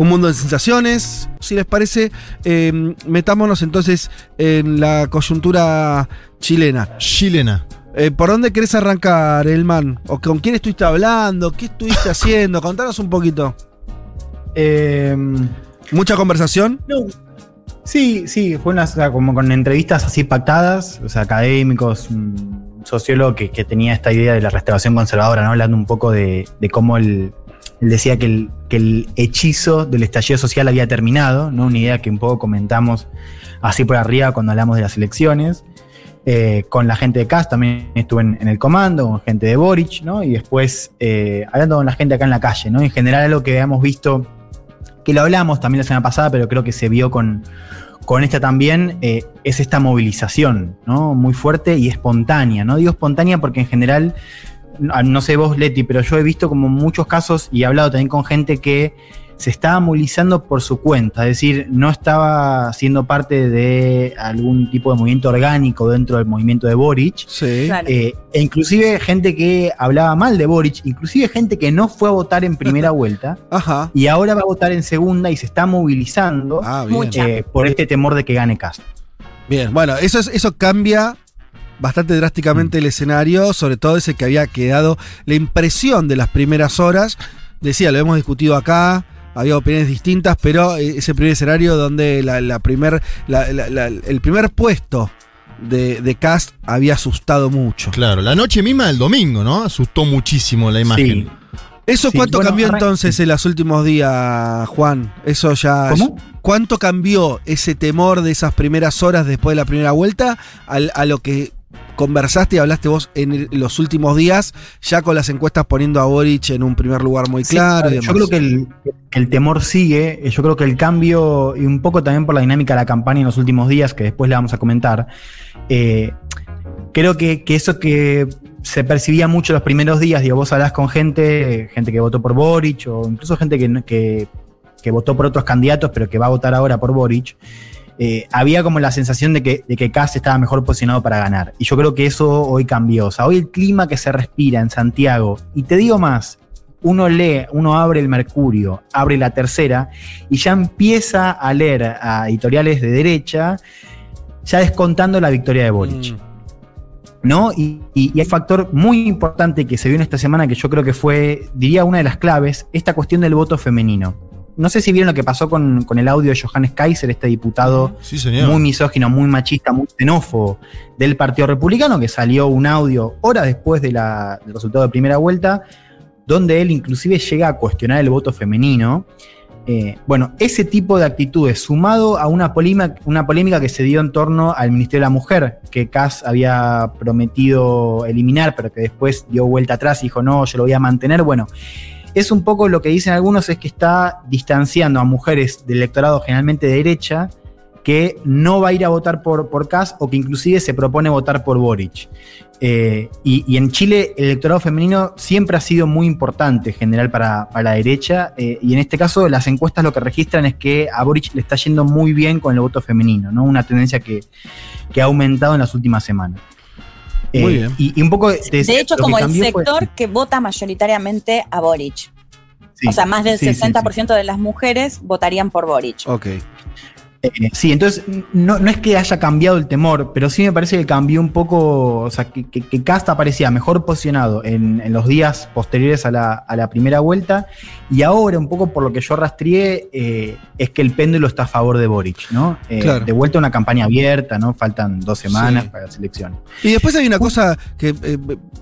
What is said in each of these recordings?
un mundo de sensaciones. Si les parece, eh, metámonos entonces en la coyuntura chilena. Chilena. Eh, ¿Por dónde querés arrancar, Elman? ¿O con quién estuviste hablando? ¿Qué estuviste haciendo? Contanos un poquito. Eh, ¿Mucha conversación? no. Sí, sí, fue una, o sea, como con entrevistas así pactadas, o sea, académicos, un sociólogo que, que tenía esta idea de la restauración conservadora, ¿no? Hablando un poco de, de cómo él, él decía que el, que el hechizo del estallido social había terminado, ¿no? Una idea que un poco comentamos así por arriba cuando hablamos de las elecciones. Eh, con la gente de CAS también estuve en, el comando, con gente de Boric, ¿no? Y después eh, hablando con la gente acá en la calle, ¿no? En general algo que hemos visto, que lo hablamos también la semana pasada, pero creo que se vio con, con esta también, eh, es esta movilización, ¿no? Muy fuerte y espontánea, ¿no? Digo espontánea porque en general, no, no sé vos, Leti, pero yo he visto como muchos casos y he hablado también con gente que se estaba movilizando por su cuenta, es decir, no estaba siendo parte de algún tipo de movimiento orgánico dentro del movimiento de Boric. Sí. Claro. Eh, e inclusive gente que hablaba mal de Boric, inclusive gente que no fue a votar en primera vuelta Ajá. y ahora va a votar en segunda y se está movilizando Ah, eh, por este temor de que gane Castro. Bien, bueno, eso, es- eso cambia bastante drásticamente el escenario, sobre todo ese que había quedado la impresión de las primeras horas. Decía, lo hemos discutido acá, había opiniones distintas, pero eh, ese primer escenario donde la, la primer, la- la- la- el primer puesto de, de Cast había asustado mucho. Claro, la noche misma del domingo, ¿no? Asustó muchísimo la imagen. Sí. ¿Eso Sí, cuánto bueno, cambió entonces en los últimos días, Juan? Eso ya. ¿Cómo? ¿Cuánto cambió ese temor de esas primeras horas después de la primera vuelta a lo que conversaste y hablaste vos en los últimos días, ya con las encuestas poniendo a Boric en un primer lugar muy Sí, claro yo creo que el, temor sigue, eh, yo creo que el cambio, y un poco también por la dinámica de la campaña en los últimos días, que después le vamos a comentar, eh, creo que, que eso que se percibía mucho los primeros días, digo, vos hablás con gente, gente que votó por Boric, o incluso gente que, que, que votó por otros candidatos, pero que va a votar ahora por Boric, eh, había como la sensación de que, de que Kass estaba mejor posicionado para ganar. Y yo creo que eso hoy cambió. O sea, hoy el clima que se respira en Santiago, y te digo más, uno lee, uno abre el Mercurio, abre la tercera, y ya empieza a leer a editoriales de derecha, ya descontando la victoria de Boric. Mm. ¿no? Y, y- y hay un factor muy importante que se vio en esta semana que yo creo que fue, diría, una de las claves, esta cuestión del voto femenino. No sé si vieron lo que pasó con, con el audio de Johannes Kaiser, este diputado Sí, muy misógino, muy machista, muy xenófobo del Partido Republicano, que salió un audio horas después de la- del resultado de primera vuelta, donde él inclusive llega a cuestionar el voto femenino. Eh, bueno, ese tipo de actitudes, sumado a una polémica, una polémica que se dio en torno al Ministerio de la Mujer, que Kass había prometido eliminar, pero que después dio vuelta atrás y dijo, no, yo lo voy a mantener. Bueno, es un poco lo que dicen algunos, es que está distanciando a mujeres del electorado generalmente de derecha, que no va a ir a votar por, por Kass o que inclusive se propone votar por Boric. Eh, y, en Chile el electorado femenino siempre ha sido muy importante en general para, para la derecha eh, y en este caso las encuestas lo que registran es que a Boric le está yendo muy bien con el voto femenino, ¿no? una tendencia que, que ha aumentado en las últimas semanas. Eh, Muy bien. Y, y un poco de, De hecho, como el fue- sector que vota mayoritariamente a Boric. Sí, o sea, más del sí, sí, sí. 60% de las mujeres votarían por Boric. Ok. Eh, sí, entonces no, no es que haya cambiado el temor, pero sí me parece que cambió un poco, o sea, que, que, que Casta parecía mejor posicionado en, en los días posteriores a la, a la primera vuelta y ahora un poco por lo que yo rastreé eh, es que el péndulo está a favor de Boric, ¿no? Eh, Claro. De vuelta a una campaña abierta, ¿no? Faltan dos semanas Sí. para las elecciones. Y después hay una cosa que eh,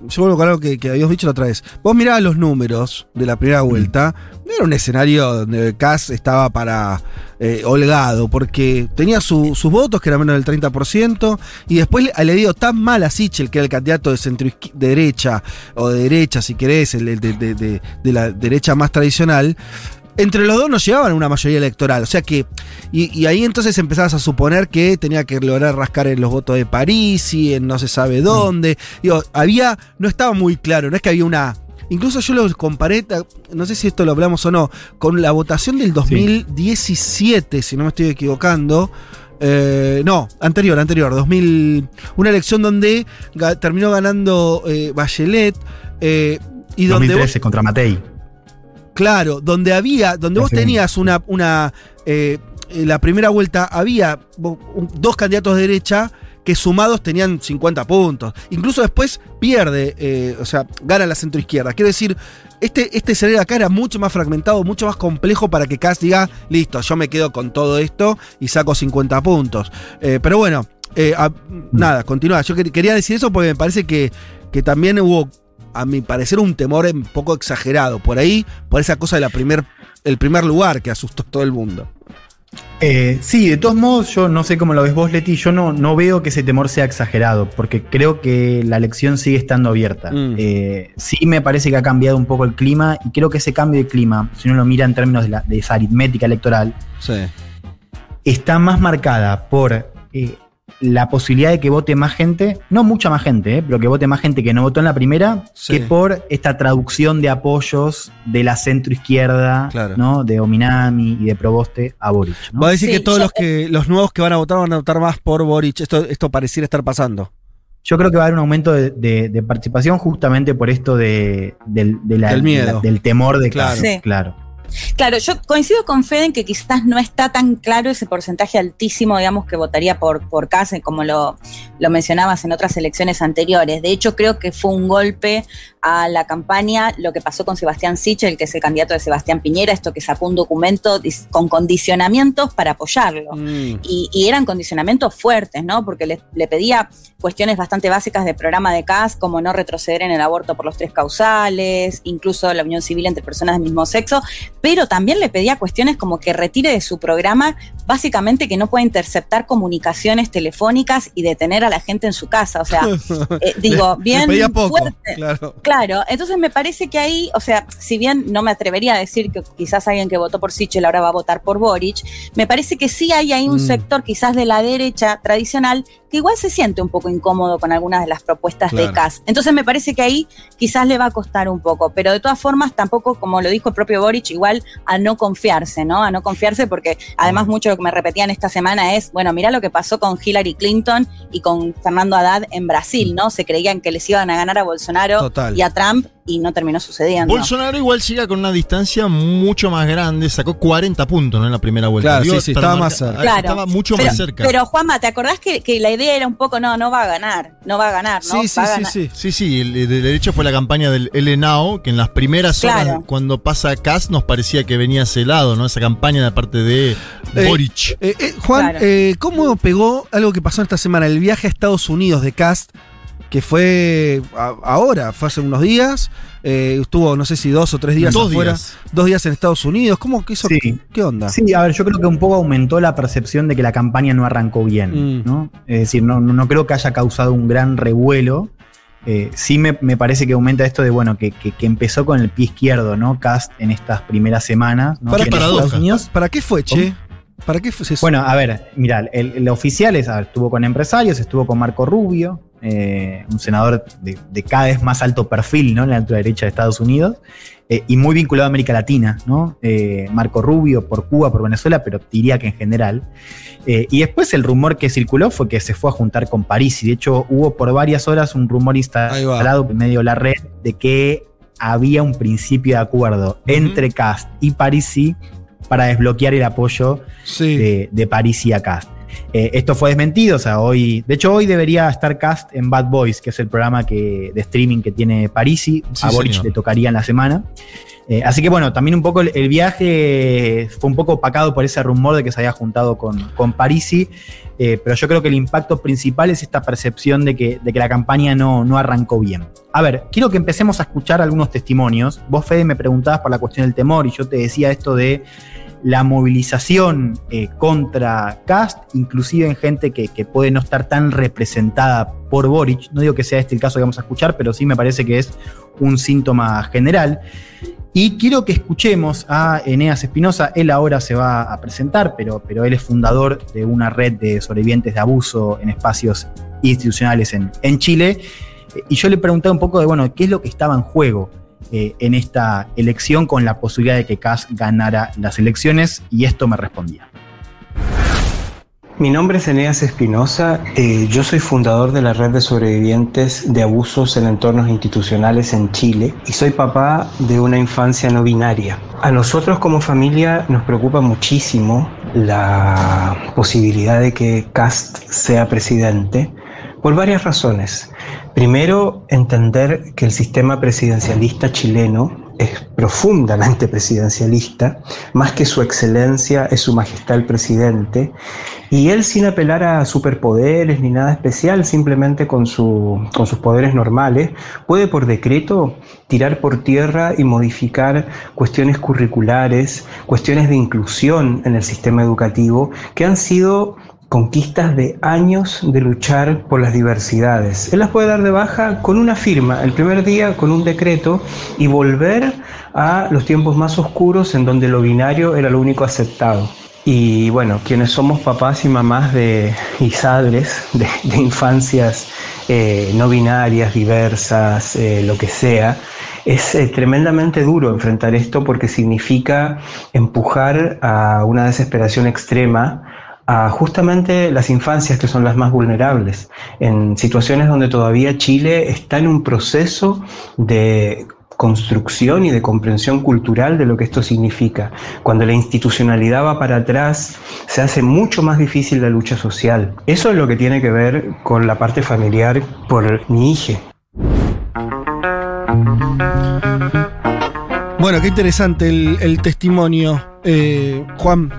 yo vuelvo con algo que, que habíamos dicho la otra vez. Vos mirabas los números de la primera vuelta, no era un escenario donde Kass estaba para eh, holgado, porque tenía su- sus votos, que era menos del 30%, y después le, le dio tan mal a Sichel, que era el candidato de centro de derecha, o de derecha, si querés, el, el de, de- de- de la derecha más tradicional, entre los dos no llevaban una mayoría electoral. O sea que. Y, y ahí entonces empezabas a suponer que tenía que lograr rascar en los votos de París y en no se sabe dónde. Digo, había. No estaba muy claro, no es que había una. Incluso yo lo comparé, no sé si esto lo hablamos o no, con la votación del 2017, si no me estoy equivocando. Eh, no, anterior, anterior, 2000. Una elección donde ga- terminó ganando eh, Bachelet. eh, y donde vos- 2013 contra Matei. Claro, donde había, donde vos tenías una, una eh, en la primera vuelta había dos candidatos de derecha que sumados tenían 50 puntos. Incluso después pierde, eh, o sea, gana la centroizquierda. Quiero decir, este, este escenario acá era mucho más fragmentado, mucho más complejo para que Kass diga, listo, yo me quedo con todo esto y saco 50 puntos. Eh, pero bueno, eh, nada, continúa. Yo quer- quería decir eso porque me parece que, que también hubo, a mi parecer, un temor un poco exagerado por ahí, por esa cosa de la primer, el primer lugar que asustó a todo el mundo. Eh, sí, de todos modos, yo no sé cómo lo ves vos, Leti. Yo no, no veo que ese temor sea exagerado, porque creo que la elección sigue estando abierta. Mm. Eh, sí me parece que ha cambiado un poco el clima, y creo que ese cambio de clima, si uno lo mira en términos de, la- de esa aritmética electoral, Sí. está más marcada por eh, la posibilidad de que vote más gente, no mucha más gente, eh, pero que vote más gente que no votó en la primera, Sí. que por esta traducción de apoyos de la centro izquierda, Claro. ¿no? de Ominami y de Proboste a Boric. ¿no? Va a decir Sí, que todos yo- los que los nuevos que van a votar van a votar más por Boric. Esto, esto pareciera estar pasando. Yo creo que va a haber un aumento de, de- de participación justamente por esto de, del, de la- Del miedo. de la- del temor de Claro. claro. Sí. claro. Claro, yo coincido con Fede en que quizás no está tan claro ese porcentaje altísimo, digamos, que votaría por, por Kass, como lo, lo mencionabas en otras elecciones anteriores. De hecho, creo que fue un golpe a la campaña lo que pasó con Sebastián Sichel, que es el candidato de Sebastián Piñera, esto que sacó un documento con condicionamientos para apoyarlo. Mm. Y, y eran condicionamientos fuertes, ¿no? Porque le, le pedía cuestiones bastante básicas del programa de CAS, como no retroceder en el aborto por los tres causales, incluso la unión civil entre personas del mismo sexo, pero también le pedía cuestiones como que retire de su programa, básicamente que no pueda interceptar comunicaciones telefónicas y detener a la gente en su casa. O sea, eh, digo, Le bien poco, fuerte. claro. Claro, entonces me parece que ahí, o sea, si bien no me atrevería a decir que quizás alguien que votó por Sichel ahora va a votar por Boric, me parece que sí hay ahí un Mm. sector quizás de la derecha tradicional que igual se siente un poco incómodo con algunas de las propuestas Claro. de Kass. Entonces me parece que ahí quizás le va a costar un poco, pero de todas formas tampoco, como lo dijo el propio Boric, igual a no confiarse, ¿no? A no confiarse porque además mucho lo que me repetían esta semana es, bueno, mira lo que pasó con Hillary Clinton y con Fernando Haddad en Brasil, ¿no? Se creían que les iban a ganar a Bolsonaro Total. y a Trump y no terminó sucediendo. Bolsonaro igual llega con una distancia mucho más grande, sacó 40 puntos ¿no? en la primera vuelta. Claro, sí, sí, estaba más cerca. Claro. Estaba mucho pero, más cerca. pero Juanma, ¿te acordás que, que la idea era un poco, no, no va a ganar, no va a ganar, ¿no? Sí, sí, sí, sí. Sí, sí, el- de hecho fue la campaña del LNAO, que en las primeras horas, Claro. cuando pasa Kass, nos parecía que venía ese lado, ¿no? Esa campaña de parte de Eh, Boric. Eh, eh, Juan, Claro. eh, ¿cómo pegó algo que pasó esta semana? El viaje a Estados Unidos de Cast, que fue a- ahora, fue hace unos días. eh, estuvo, no sé si dos o tres días Dos afuera. días. Dos días en Estados Unidos. ¿Cómo que hizo? Sí. ¿Qué onda? Sí, a ver, yo creo que un poco aumentó la percepción de que la campaña no arrancó bien, Mm. ¿no? Es decir, no, no, creo que haya causado un gran revuelo. Eh, sí me, me parece que aumenta esto de, bueno, que, que- que empezó con el pie izquierdo, ¿no? Cast en estas primeras semanas. ¿no? Para- En paradoja. ¿Para qué fue, che? ¿Para qué fue eso? Bueno, a ver, mira, el, el oficial es, a ver, estuvo con empresarios, estuvo con Marco Rubio, eh, un senador de, de cada vez más alto perfil, ¿no? En la derecha de Estados Unidos, eh, y muy vinculado a América Latina, ¿no? Eh, Marco Rubio por Cuba, por Venezuela, pero diría que en general. Y después el rumor que circuló fue que se fue a juntar con París, y de hecho hubo por varias horas un rumor instalado en medio de la red de que había un principio de acuerdo entre Cast y Parisi para desbloquear el apoyo sí. de, de París y a Cast. Eh, esto fue desmentido, o sea, hoy, de hecho hoy debería estar Cast en Bad Boys, que es el programa que, de streaming que tiene Parisi, Sí, a Boric señor. le tocaría en la semana. Eh, así que bueno, también un poco el, el viaje fue un poco opacado por ese rumor de que se había juntado con, con Parisi, eh, pero yo creo que el impacto principal es esta percepción de que, de que la campaña no, no arrancó bien. A ver, quiero que empecemos a escuchar algunos testimonios. Vos, Fede, me preguntabas por la cuestión del temor y yo te decía esto de la movilización eh, contra Cast, inclusive en gente que, que puede no estar tan representada por Boric. No digo que sea este el caso que vamos a escuchar, pero sí me parece que es un síntoma general. Y quiero que escuchemos a Eneas Espinosa. Él ahora se va a presentar, pero, pero él es fundador de una red de sobrevivientes de abuso en espacios institucionales en, en Chile. Y yo le pregunté un poco de, bueno, qué es lo que estaba en juego eh, en esta elección con la posibilidad de que Kass ganara las elecciones y esto me respondía. Mi nombre es Eneas Espinosa, eh, yo soy fundador de la red de sobrevivientes de abusos en entornos institucionales en Chile y soy papá de una infancia no binaria. A nosotros como familia nos preocupa muchísimo la posibilidad de que Cast sea presidente por varias razones. Primero, entender que el sistema presidencialista chileno es profundamente presidencialista, más que su excelencia es su majestad el presidente, y él sin apelar a superpoderes ni nada especial, simplemente con, su, con sus poderes normales, puede por decreto tirar por tierra y modificar cuestiones curriculares, cuestiones de inclusión en el sistema educativo, que han sido conquistas de años de luchar por las diversidades. Él las puede dar de baja con una firma, el primer día con un decreto y volver a los tiempos más oscuros en donde lo binario era lo único aceptado. Y bueno, quienes somos papás y mamás de isadres, de, de infancias eh, no binarias, diversas, eh, lo que sea, es eh, tremendamente duro enfrentar esto porque significa empujar a una desesperación extrema a justamente las infancias que son las más vulnerables, en situaciones donde todavía Chile está en un proceso de construcción y de comprensión cultural de lo que esto significa. Cuando la institucionalidad va para atrás, se hace mucho más difícil la lucha social. Eso es lo que tiene que ver con la parte familiar por mi hija. Bueno, qué interesante el, testimonio. Eh, Juan,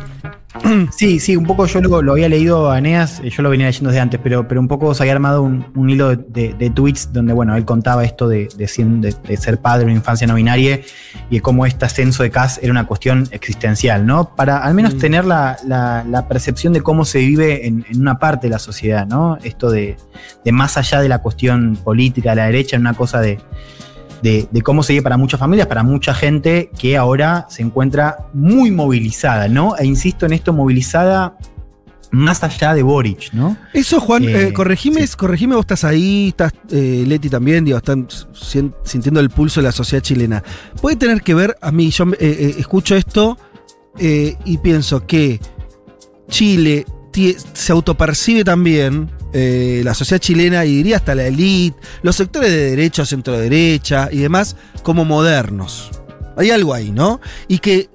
Sí, sí, un poco yo lo, lo había leído a Eneas, eh, yo lo venía leyendo desde antes, pero, pero un poco se había armado un, un hilo de, de, tweets donde, bueno, él contaba esto de, de, de, ser padre en una infancia no binaria y de cómo este ascenso de Cass era una cuestión existencial, ¿no? Para al menos mm. tener la, la, la, percepción de cómo se vive en, en, una parte de la sociedad, ¿no? Esto de, de más allá de la cuestión política de la derecha, en una cosa de de, de, cómo se ve para muchas familias, para mucha gente que ahora se encuentra muy movilizada, ¿no? E insisto en esto, movilizada más allá de Boric, ¿no? Eso, Juan, eh, eh, corregime, sí. corregime, vos estás ahí, estás eh, Leti también, digo, están sintiendo el pulso de la sociedad chilena. Puede tener que ver, a mí, yo eh, eh escucho esto y pienso que Chile se autopercibe también eh, la sociedad chilena y diría hasta la élite, los sectores de derecha, centro derecha y demás como modernos. Hay algo ahí, ¿no? Y que,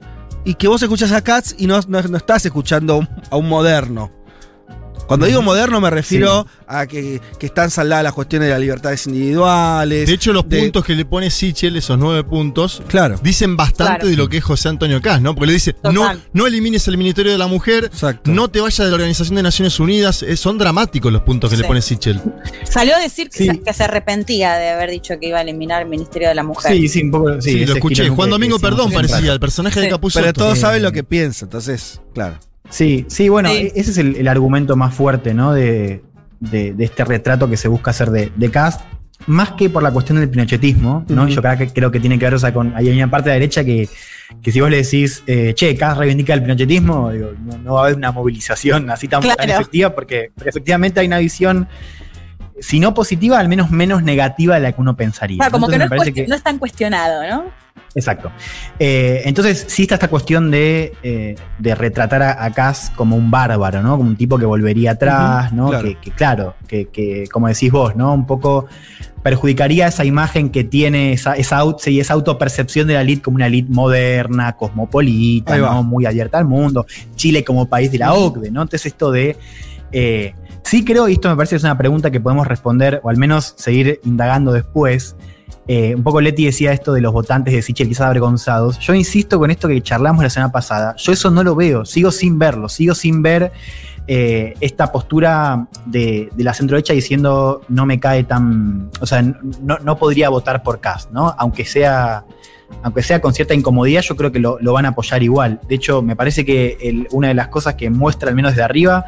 y que vos escuchas a Katz y no, no, no estás escuchando a un moderno. Cuando digo moderno me refiero sí. a que, que, están saldadas las cuestiones de las libertades individuales. De hecho, los de, puntos que le pone Sichel, esos nueve puntos, claro. dicen bastante claro. de lo que es José Antonio Caz, ¿no? Porque le dice, no, no elimines el Ministerio de la Mujer, Exacto. no te vayas de la Organización de Naciones Unidas. Eh, son dramáticos los puntos que sí. le pone Sichel. Salió a decir que, sí. se, que, se, arrepentía de haber dicho que iba a eliminar el Ministerio de la Mujer. Sí, sí, un poco. Sí, sí lo escuché. Juan Domingo, perdón, parecía, el personaje de Capuzotto. Pero todos saben lo que piensa, entonces, claro. Sí, sí, bueno, sí. ese es el, el, argumento más fuerte, ¿no? De, de, de, este retrato que se busca hacer de, de Cast. Más que por la cuestión del pinochetismo, ¿no? Uh -huh. Yo creo que, creo que tiene que ver, o sea, con. Hay una parte de la derecha que, que si vos le decís, eh, che, Cast reivindica el pinochetismo, digo, no, no, va a haber una movilización así tan, claro. tan efectiva, porque, porque efectivamente hay una visión si no positiva, al menos menos negativa de la que uno pensaría. Claro, como Entonces, que, no es, que no es tan cuestionado, ¿no? Exacto. Eh, entonces, sí está esta cuestión de, eh, de retratar a, a, Cass como un bárbaro, ¿no? Como un tipo que volvería atrás, uh -huh, ¿no? Claro. Que, que, claro, que, que, como decís vos, ¿no? Un poco perjudicaría esa imagen que tiene esa, esa, sí, esa autopercepción de la elite como una elite moderna, cosmopolita, ¿no? Muy abierta al mundo. Chile como país de la OCDE, ¿no? Entonces, esto de. Eh, sí creo, y esto me parece que es una pregunta que podemos responder, o al menos seguir indagando después. Eh, un poco Leti decía esto de los votantes de Sichel quizás avergonzados. Yo insisto con esto que charlamos la semana pasada. Yo eso no lo veo, sigo sin verlo, sigo sin ver eh, esta postura de, de la centroderecha diciendo no me cae tan. O sea, no, podría votar por Cast, ¿no? Aunque sea. Aunque sea con cierta incomodidad, yo creo que lo, van a apoyar igual. De hecho, me parece que una de las cosas que muestra, al menos desde arriba,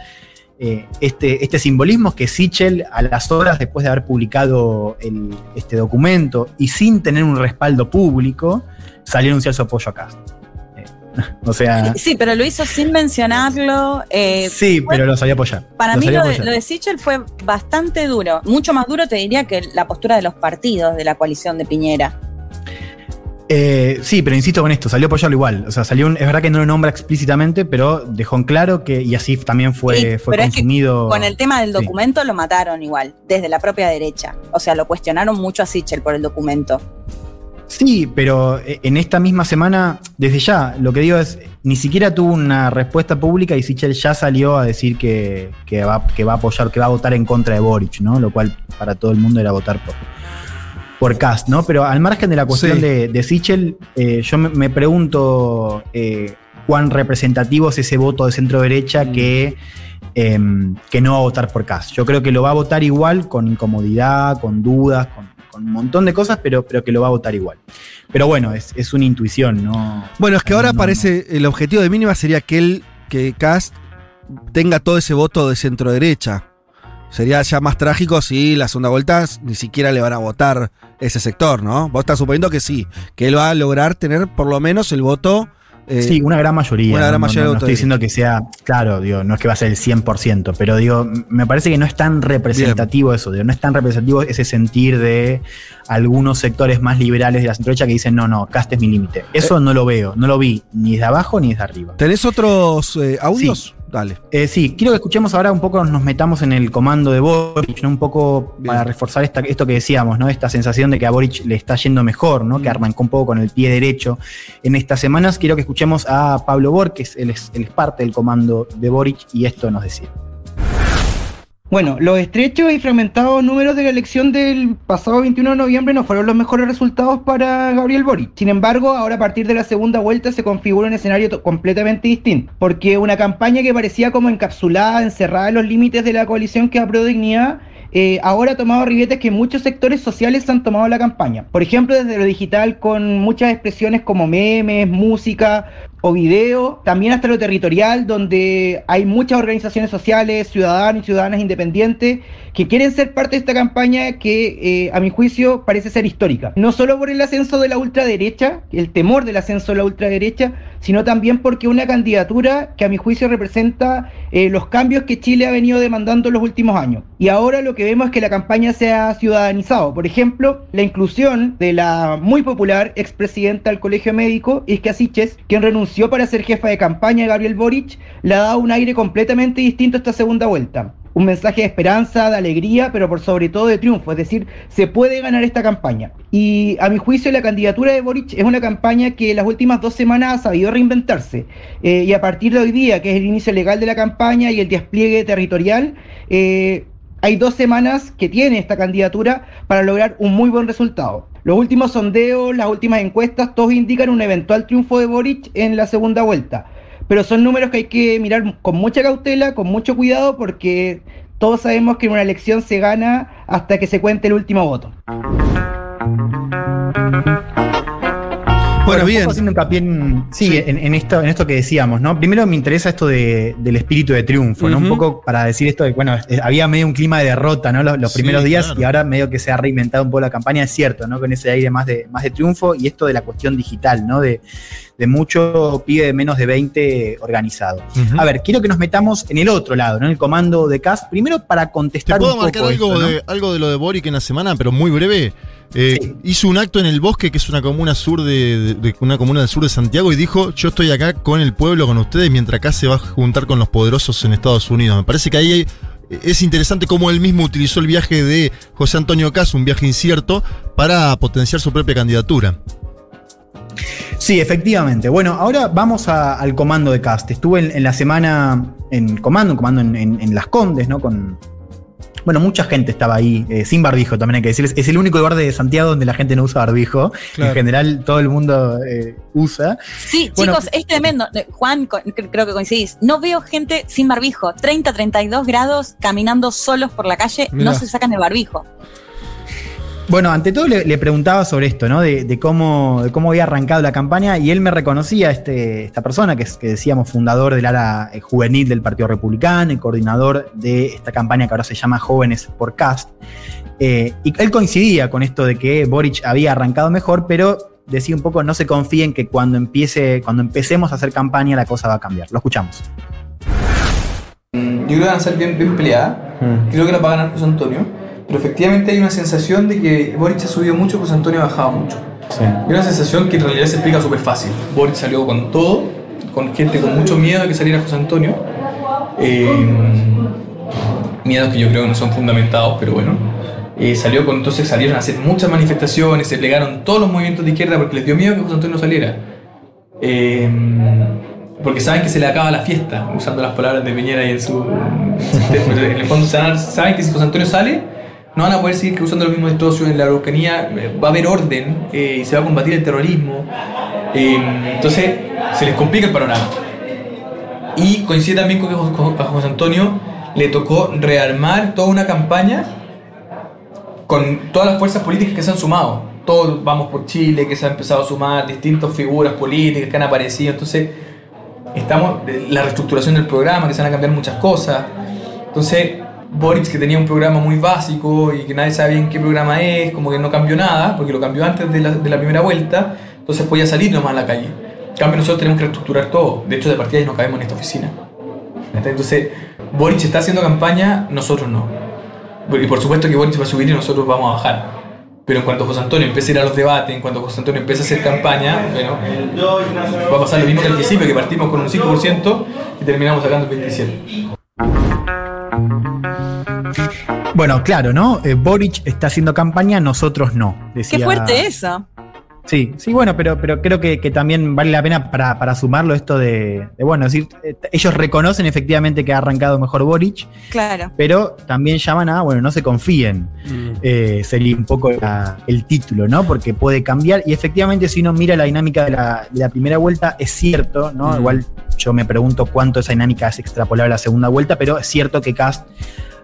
eh, este, este simbolismo, que Sichel a las horas después de haber publicado el- este documento y sin tener un respaldo público, salió a anunciar su apoyo a Cast. Eh, o sea, Sí, pero lo hizo sin mencionarlo. eh, sí, pero lo salió a apoyar. Para Lo mí lo de, lo de Sichel fue bastante duro, mucho más duro te diría que la postura de los partidos de la coalición de Piñera. Eh, sí, pero insisto con esto, salió a apoyarlo igual. O sea, salió un- es verdad que no lo nombra explícitamente, pero dejó en claro que, y así también fue, Sí, fue pero es que consumido. Con el tema del Sí. documento lo mataron igual, desde la propia derecha. O sea, lo cuestionaron mucho a Sichel por el documento. Sí, pero eh, en esta misma semana, desde ya, lo que digo es, ni siquiera tuvo una respuesta pública y Sichel ya salió a decir que, que va, que va a apoyar, que va a votar en contra de Boric, ¿no? Lo cual para todo el mundo era votar por, por Cast, ¿no? Pero al margen de la cuestión Sí. de, de Sichel, eh, yo me, me pregunto eh, cuán representativo es ese voto de centro derecha Mm. que, em, que no va a votar por Cast. Yo creo que lo va a votar igual, con incomodidad, con dudas, con, con un montón de cosas, pero, pero que lo va a votar igual. Pero bueno, es, es una intuición, ¿no? Bueno, es que ahora No, no, parece, el objetivo de mínima sería que él, que Cast tenga todo ese voto de centro derecha. Sería ya más trágico si la segunda vuelta ni siquiera le van a votar ese sector, ¿no? Vos estás suponiendo que sí, que él va a lograr tener por lo menos el voto. eh, sí, una gran mayoría. una gran no, mayoría no, de no estoy diciendo que sea, claro, digo, no es que va a ser el 100%, pero digo, me parece que no es tan representativo eso, digo, no es tan representativo ese sentir de algunos sectores más liberales de la centroderecha que dicen, no, no, Cast es mi límite. Eso no lo veo, no lo vi ni desde abajo ni desde arriba. ¿Tenés otros eh, audios? Dale. Eh, sí, quiero que escuchemos ahora un poco, nos metamos en el comando de Boric, ¿no? un poco Bien. para reforzar esta- esto que decíamos, ¿no? Esta sensación de que a Boric le está yendo mejor, ¿no? Que arrancó un poco con el pie derecho. En estas semanas quiero que escuchemos a Pablo Borges, él es, él es parte del comando de Boric y esto nos decía. Bueno, los estrechos y fragmentados números de la elección del pasado 21 de noviembre no fueron los mejores resultados para Gabriel Boric. Sin embargo, ahora a partir de la segunda vuelta se configura un escenario completamente distinto, porque una campaña que parecía como encapsulada, encerrada en los límites de la coalición que aprobó dignidad, eh, ahora ha tomado ribetes que muchos sectores sociales han tomado la campaña. Por ejemplo, desde lo digital con muchas expresiones como memes, música o video, también hasta lo territorial, donde hay muchas organizaciones sociales, ciudadanos y ciudadanas independientes que quieren ser parte de esta campaña que, eh, a mi juicio, parece ser histórica. No solo por el ascenso de la ultraderecha, el temor del ascenso de la ultraderecha, sino también porque una candidatura que a mi juicio representa eh, los cambios que Chile ha venido demandando en los últimos años. Y ahora lo que vemos es que la campaña se ha ciudadanizado. Por ejemplo, la inclusión de la muy popular expresidenta del Colegio Médico, Iskia Siches, quien renunció para ser jefa de campaña de Gabriel Boric, le ha dado un aire completamente distinto a esta segunda vuelta. Un mensaje de esperanza, de alegría, pero por sobre todo de triunfo. Es decir, se puede ganar esta campaña. Y a mi juicio, la candidatura de Boric es una campaña que las últimas dos semanas ha sabido reinventarse. Eh, y a partir de hoy día, que es el inicio legal de la campaña y el despliegue territorial, eh, hay dos semanas que tiene esta candidatura para lograr un muy buen resultado. Los últimos sondeos, las últimas encuestas, todos indican un eventual triunfo de Boric en la segunda vuelta. Pero son números que hay que mirar con mucha cautela, con mucho cuidado, porque todos sabemos que en una elección se gana hasta que se cuente el último voto. Bueno, un bien. poco haciendo hincapié en, sí, Sí. En, en esto, en esto que decíamos, ¿no? Primero me interesa esto de- del espíritu de triunfo, ¿no? Un poco para decir esto de, bueno, había medio un clima de derrota, ¿no? Los, los Sí, primeros días claro. y ahora medio que se ha reinventado un poco la campaña, es cierto, ¿no? Con ese aire más de, más de triunfo y esto de la cuestión digital, ¿no? De, de mucho pibe de menos de 20 organizado. A ver, quiero que nos metamos en el otro lado, ¿no? En el comando de CAS, primero para Te contestar puedo un marcar poco algo, esto, ¿no? de, algo de lo de Boric en la semana, pero muy breve. Eh, Sí. Hizo un acto en el bosque, que es una comuna sur de, de- de- una comuna del sur de Santiago, y dijo: Yo estoy acá con el pueblo, con ustedes, mientras acá se va a juntar con los poderosos en Estados Unidos. Me parece que ahí hay- es interesante cómo él mismo utilizó el viaje de José Antonio Cas, un viaje incierto, para potenciar su propia candidatura. Sí, efectivamente. Bueno, ahora vamos a- al comando de cast. Estuve en, en la semana en comando, comando en, en- en Las Condes, ¿no? Con. Bueno, mucha gente estaba ahí, eh, sin barbijo también hay que decirles. Es el único lugar de Santiago donde la gente no usa barbijo. Claro. En general, todo el mundo eh, usa. Sí, Bueno. chicos, es tremendo. Eh, Juan, creo que coincidís. No veo gente sin barbijo. 30, 32 grados caminando solos por la calle, Mirá. no se sacan el barbijo. Bueno, ante todo le, le preguntaba sobre esto, ¿no? De, de cómo, de cómo había arrancado la campaña y él me reconocía, este, esta persona que es, que decíamos, fundador del ala eh, juvenil del Partido Republicano y coordinador de esta campaña que ahora se llama Jóvenes por Cast. Eh, y él coincidía con esto de que Boric había arrancado mejor, pero decía un poco, no se confíen que cuando empiece, cuando empecemos a hacer campaña la cosa va a cambiar. Lo escuchamos. Yo creo que van a ser bien, bien peleadas. Creo que la va a ganar José Antonio. Pero efectivamente hay una sensación de que Boric ha subido mucho, José Antonio ha bajado mucho. Hay una sensación que en realidad se explica súper fácil. Boric salió con todo, con gente con mucho miedo de que saliera José Antonio. Eh, miedos que yo creo que no son fundamentados, pero bueno. Eh, salió con, entonces salieron a hacer muchas manifestaciones, se plegaron todos los movimientos de izquierda porque les dio miedo que José Antonio no saliera. Eh, porque saben que se le acaba la fiesta, usando las palabras de Piñera y en su. en el fondo saben que si José Antonio sale, no van a poder seguir usando los mismos distorsios en la Araucanía, eh, va a haber orden eh, y se va a combatir el terrorismo. Eh, entonces, se les complica el panorama. Y coincide también con que a José Antonio le tocó rearmar toda una campaña con todas las fuerzas políticas que se han sumado. Todos vamos por Chile, que se han empezado a sumar, distintas figuras políticas que han aparecido. Entonces, estamos, la reestructuración del programa, que se van a cambiar muchas cosas. Entonces, Boric, que tenía un programa muy básico y que nadie sabía en qué programa es, como que no cambió nada, porque lo cambió antes de la, de la primera vuelta, entonces podía salir nomás a la calle. En cambio, nosotros tenemos que reestructurar todo. De hecho, de partida ya no cabemos en esta oficina. Entonces, Boric está haciendo campaña, nosotros no. Y por supuesto que Boric va a subir y nosotros vamos a bajar. Pero en cuanto José Antonio empiece a ir a los debates, en cuanto José Antonio empiece a hacer campaña, bueno, va a pasar lo mismo que al principio, que partimos con un 5% y terminamos sacando el 27%. Bueno, claro, ¿no? Eh, Boric está haciendo campaña, nosotros no. Decía, Qué fuerte eso. Sí, sí, bueno, pero, pero creo que, que también vale la pena para, para sumarlo esto de, de, bueno, es decir, eh, ellos reconocen efectivamente que ha arrancado mejor Boric, Claro. pero también llaman a, bueno, no se confíen. Eh, sería un poco la- el título, ¿no? Porque puede cambiar. Y efectivamente, si uno mira la dinámica de la, de la primera vuelta, es cierto, ¿no? Mm. Igual yo me pregunto cuánto esa dinámica es extrapolable a la segunda vuelta, pero es cierto que Cast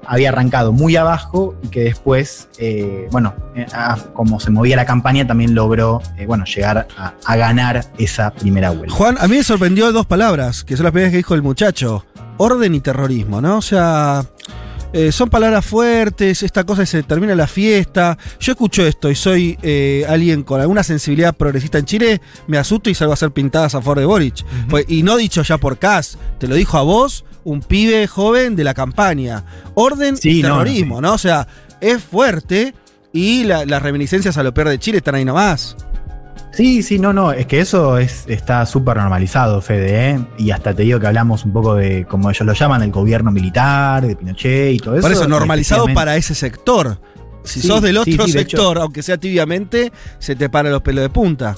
había arrancado muy abajo y que después, eh, bueno, eh, a- como se movía la campaña, también logró, eh, bueno, llegar a, a ganar esa primera vuelta. Juan, a mí me sorprendió dos palabras, que son las primeras que dijo el muchacho. Orden y terrorismo, ¿no? O sea, eh, son palabras fuertes, esta cosa se termina la fiesta. Yo escucho esto y soy eh, alguien con alguna sensibilidad progresista en Chile, me asusto y salgo a hacer pintadas a favor de Boric. Pues, y no dicho ya por Cas, te lo dijo a vos, un pibe joven de la campaña. Orden Sí, y no, terrorismo, ¿no? O sea, es fuerte y la- las reminiscencias a lo peor de Chile están ahí nomás. Sí, sí, no, no, es que eso es, está súper normalizado, Fede, ¿eh? Y hasta te digo que hablamos un poco de, como ellos lo llaman, el gobierno militar, de Pinochet y todo eso. Por eso, normalizado para ese sector. Si Sí, sos del otro sí, sector, aunque sea tibiamente, se te paran los pelos de punta.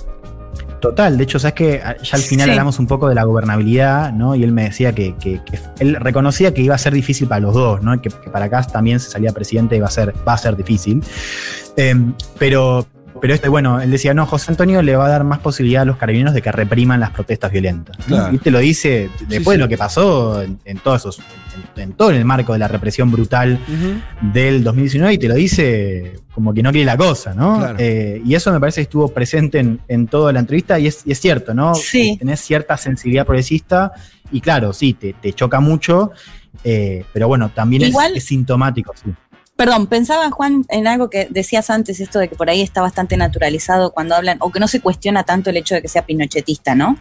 Total, de hecho, sabes que ya al final Sí. hablamos un poco de la gobernabilidad, ¿no? Y él me decía que, que- que él reconocía que iba a ser difícil para los dos, ¿no? Que, que para acá también se salía presidente iba a ser, va a ser difícil. Em, pero, pero este, bueno, él decía, no, José Antonio le va a dar más posibilidad a los carabineros de que repriman las protestas violentas. Claro. Y te lo dice después sí. de lo que pasó en, en todos esos, en, en todo el marco de la represión brutal del 2019 y te lo dice como que no quiere la cosa, ¿no? Claro. Eh, y eso me parece que estuvo presente en, en toda la entrevista y es, y es cierto, ¿no? Sí. Tenés cierta sensibilidad progresista y claro, sí, te, te choca mucho, eh, pero bueno, también es, sintomático. sí. Perdón, pensaba Juan en algo que decías antes, esto de que por ahí está bastante naturalizado cuando hablan, o que no se cuestiona tanto el hecho de que sea pinochetista, ¿no?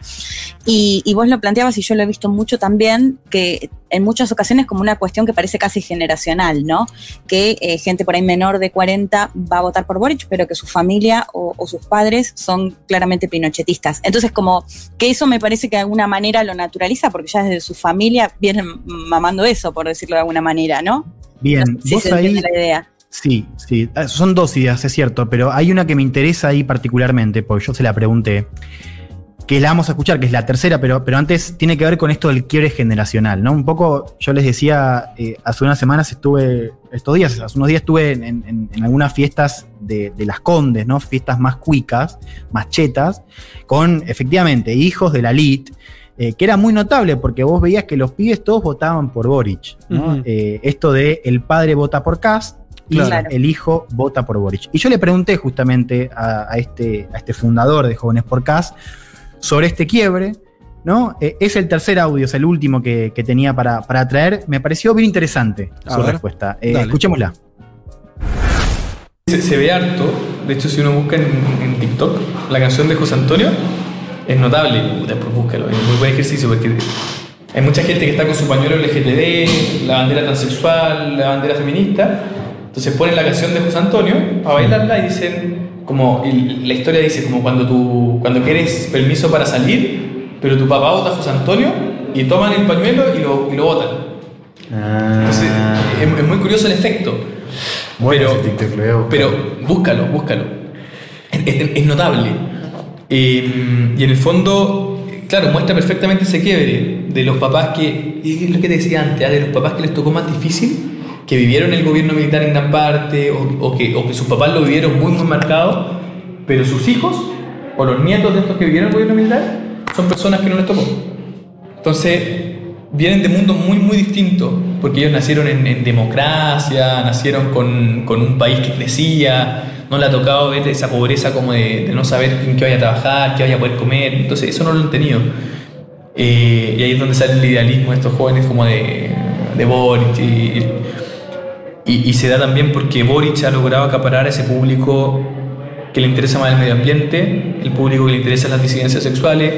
Y, vos lo planteabas y yo lo he visto mucho también, que en muchas ocasiones como una cuestión que parece casi generacional, ¿no? Que eh, gente por ahí menor de 40 va a votar por Boric, pero que su familia o, o sus padres son claramente pinochetistas. Entonces como que eso me parece que de alguna manera lo naturaliza, porque ya desde su familia vienen mamando eso, por decirlo de alguna manera, ¿no? Bien, No sé si vos se ahí. entiende la idea. Sí, sí, ah, son dos ideas, es cierto, pero hay una que me interesa ahí particularmente, porque yo se la pregunté, que la vamos a escuchar, que es la tercera, pero, pero antes tiene que ver con esto del quiebre generacional, ¿no? Un poco, yo les decía, eh, hace unas semanas estuve, estos días, hace unos días estuve en, en- en algunas fiestas de, de las condes, ¿no? Fiestas más cuicas, más chetas, con efectivamente hijos de la elite, eh, que era muy notable porque vos veías que los pibes todos votaban por Boric. Eh, esto de el padre vota por Cast y Claro. el hijo vota por Boric. Y yo le pregunté justamente a, a este, a este fundador de Jóvenes por CAS sobre este quiebre. ¿no? Eh, es el tercer audio, es el último que, que tenía para, para traer. Me pareció bien interesante A su ver. respuesta. Eh, escuchémosla. Se, se ve harto, de hecho si uno busca en, en TikTok la canción de José Antonio, es notable, después búscalo, es muy buen ejercicio porque hay mucha gente que está con su pañuelo LGTB, la bandera transexual, la bandera feminista, entonces ponen la canción de José Antonio a bailarla y dicen, como, y la historia dice como cuando tú, cuando quieres permiso para salir, pero tu papá vota a José Antonio y toman el pañuelo y lo, y lo votan. Entonces, es, es muy curioso el efecto. Bueno, pero, pero búscalo, búscalo. Es, es- es notable. Eh, y en el fondo, claro, muestra perfectamente ese quiebre de los papás que, y lo que te decía antes, ah, de los papás que les tocó más difícil, que vivieron el gobierno militar en gran parte, o, o que, o que sus papás lo vivieron muy, muy marcado, pero sus hijos, o los nietos de estos que vivieron el gobierno militar, son personas que no les tocó. Entonces, vienen de mundos muy, muy distintos, porque ellos nacieron en, en democracia, nacieron con, con un país que crecía, no le ha tocado ver esa pobreza como de, de no saber en qué vaya a trabajar, qué vaya a poder comer, entonces eso no lo han tenido. Eh, y ahí es donde sale el idealismo de estos jóvenes como de, de Boric. Y, y- y se da también porque Boric ha logrado acaparar a ese público que le interesa más el medio ambiente, el público que le interesan las disidencias sexuales,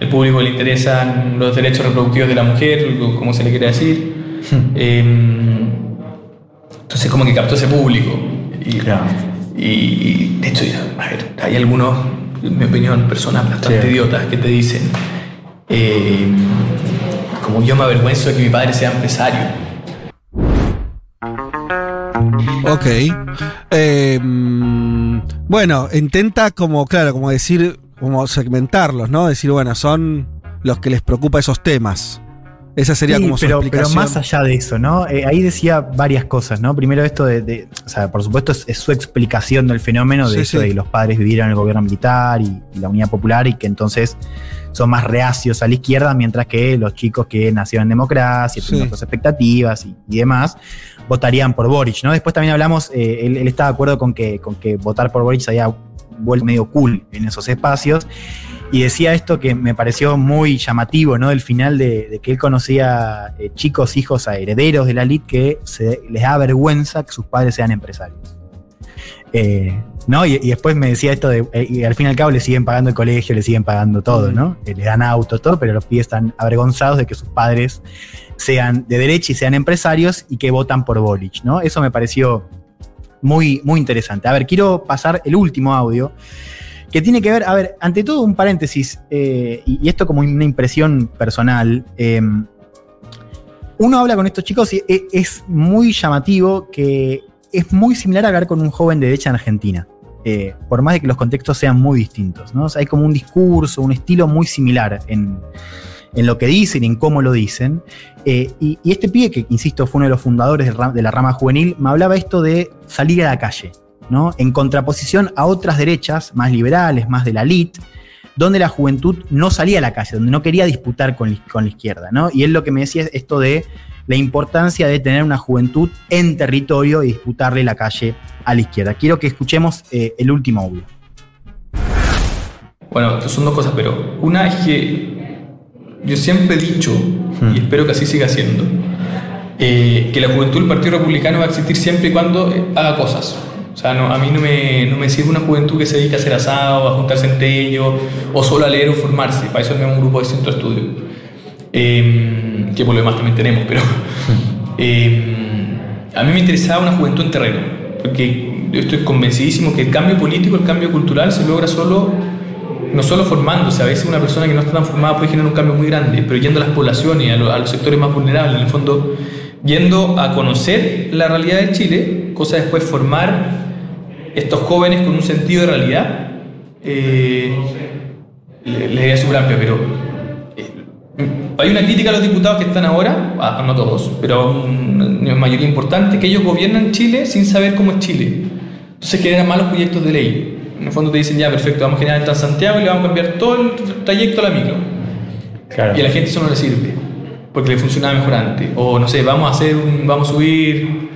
el público le interesan los derechos reproductivos de la mujer, o como se le quiere decir. Eh, entonces como que captó ese público. Y, y- y, de hecho, ya, a ver, hay algunos, en mi opinión, personas bastante Sí. idiotas que te dicen, eh, como yo me avergüenzo de que mi padre sea empresario. Ok. Eh, mm, bueno, intenta como, claro, como decir, como segmentarlos, ¿no? Decir, bueno, son los que les preocupa esos temas. Esa sería Sí, como su pero, pero explicación. más allá de eso, ¿no? Eh, ahí decía varias cosas, ¿no? Primero esto de, de- o sea, por supuesto es, es su explicación del fenómeno de Sí, eso sí. de que los padres vivieron en el gobierno militar y, y la unidad popular y que entonces son más reacios a la izquierda, mientras que los chicos que nacieron en democracia, tienen otras expectativas y, y demás, votarían por Boric, ¿no? Después también hablamos, eh, él, él estaba de acuerdo con que, con que votar por Boric se había vuelto medio cool en esos espacios. Y decía esto que me pareció muy llamativo, ¿no? Del final de, de que él conocía eh, chicos, hijos, a herederos de la elite que se, les da vergüenza que sus padres sean empresarios. Eh, ¿no? Y, y después me decía esto de, eh, y al fin y al cabo le siguen pagando el colegio, le siguen pagando todo, ¿no? Eh, le dan auto, todo, pero los pibes están avergonzados de que sus padres sean de derecha y sean empresarios y que votan por Boric, ¿no? Eso me pareció muy, muy interesante. A ver, quiero pasar el último audio que tiene que ver, a ver, ante todo un paréntesis, eh, y, esto como una impresión personal, eh, uno habla con estos chicos y e- es muy llamativo que es muy similar a hablar con un joven de derecha en Argentina, eh, por más de que los contextos sean muy distintos, ¿no? Hay como un discurso, un estilo muy similar en, en lo que dicen en cómo lo dicen. Eh, y, este pibe, que insisto, fue uno de los fundadores de, la rama juvenil, me hablaba esto de salir a la calle, ¿no? En contraposición a otras derechas más liberales, más de la elite, donde la juventud no salía a la calle, donde no quería disputar con la izquierda, ¿no? Y él lo que me decía es esto de la importancia de tener una juventud en territorio y disputarle la calle a la izquierda. Quiero que escuchemos eh, el último audio. Bueno, son dos cosas, pero una es que yo siempre he dicho, y espero que así siga siendo, eh, que la juventud del Partido Republicano va a existir siempre y cuando haga cosas. O sea, no, a mí no me, no me sirve una juventud que se dedique a hacer asado, a juntarse entre ellos, o solo a leer o formarse. Para eso tenemos un grupo de centro de estudio. Eh, que por lo demás también tenemos, pero... eh, a mí me interesaba una juventud en terreno, porque yo estoy convencidísimo que el cambio político, el cambio cultural se logra solo no solo formándose, a veces una persona que no está tan formada puede generar un cambio muy grande, pero yendo a las poblaciones, a, lo- a los sectores más vulnerables, en el fondo, yendo a conocer la realidad de Chile, cosa de después formar estos jóvenes con un sentido de realidad, eh, le, diría súper amplia, pero eh, hay una crítica a los diputados que están ahora, no todos, pero a un- una mayoría importante, que ellos gobiernan Chile sin saber cómo es Chile. Entonces generan malos proyectos de ley. En el fondo te dicen, ya, perfecto, vamos a generar el Santiago y le vamos a cambiar todo el trayecto a la micro. Claro. Y a la gente eso no le sirve, porque le funcionaba mejor antes. O no sé, vamos a hacer un, vamos a subir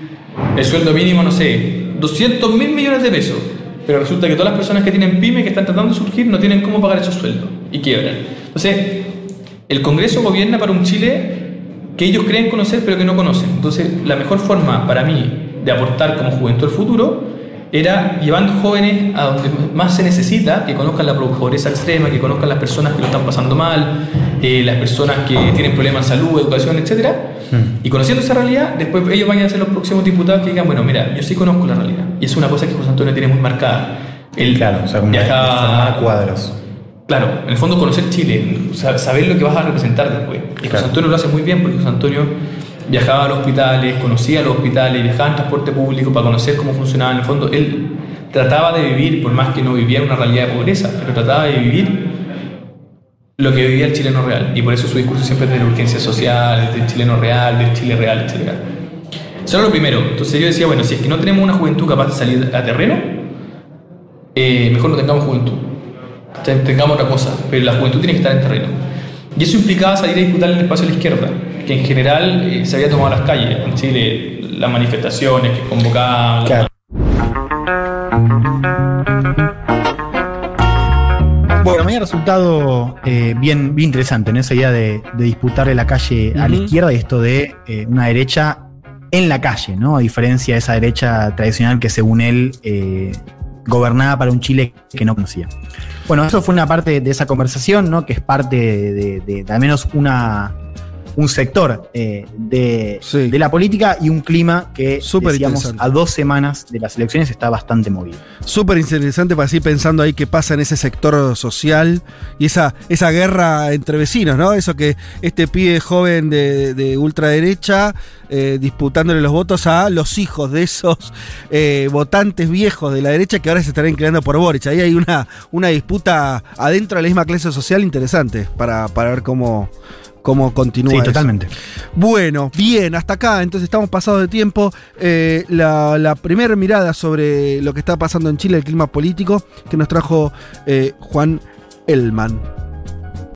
el sueldo mínimo, no sé, 200 mil millones de pesos. Pero resulta que todas las personas que tienen pymes que están tratando de surgir no tienen cómo pagar esos sueldos y quiebran. Entonces, el Congreso gobierna para un Chile que ellos creen conocer pero que no conocen. Entonces, la mejor forma para mí de aportar como juventud al futuro era llevando jóvenes a donde más se necesita, que conozcan la pobreza extrema, que conozcan las personas que lo están pasando mal, eh, las personas que tienen problemas en salud, educación, etc. Y conociendo esa realidad, después ellos vayan a ser los próximos diputados que digan, bueno, mira, yo sí conozco la realidad. Y es una cosa que José Antonio tiene muy marcada. Él Claro, o sea, como formar cuadros. Claro, en el fondo conocer Chile, saber lo que vas a representar después. Y José Antonio lo hace muy bien porque José Antonio viajaba a los hospitales, conocía los hospitales, viajaba en transporte público para conocer cómo funcionaba. En el fondo, él trataba de vivir, por más que no vivía una realidad de pobreza, pero trataba de vivir lo que vivía el chileno real. Y por eso su discurso siempre es de la urgencia social, del chileno real, del Chile real, etc. Eso era lo primero. Entonces yo decía, bueno, si es que no tenemos una juventud capaz de salir a terreno, eh, mejor no tengamos juventud. Te- Tengamos otra cosa, pero la juventud tiene que estar en terreno. Y eso implicaba salir a disputar el espacio de la izquierda, que en general eh, se había tomado las calles. En Chile, las manifestaciones que convocaban. Claro. Bueno, me ha resultado eh, bien, bien interesante ¿no? esa idea de, de disputarle la calle a la izquierda y esto de eh, una derecha en la calle, ¿no? A diferencia de esa derecha tradicional que según él eh, gobernaba para un Chile que no conocía. Bueno, eso fue una parte de esa conversación, ¿no? Que es parte de- de al menos una, un sector eh, de, Sí. de la política y un clima que, Súper decíamos, a dos semanas de las elecciones está bastante movido. Súper interesante para seguir pensando ahí qué pasa en ese sector social y esa, esa guerra entre vecinos, ¿no? Eso que este pibe joven de, de ultraderecha eh, disputándole los votos a los hijos de esos eh, votantes viejos de la derecha que ahora se estarán inclinando por Boric. Ahí hay una, una disputa adentro de la misma clase social interesante para, para ver cómo, cómo continúa. Sí, eso. totalmente. Bueno, bien, hasta acá, entonces estamos pasados de tiempo. Eh, la, la primera mirada sobre lo que está pasando en Chile, el clima político, que nos trajo eh, Juan Elman.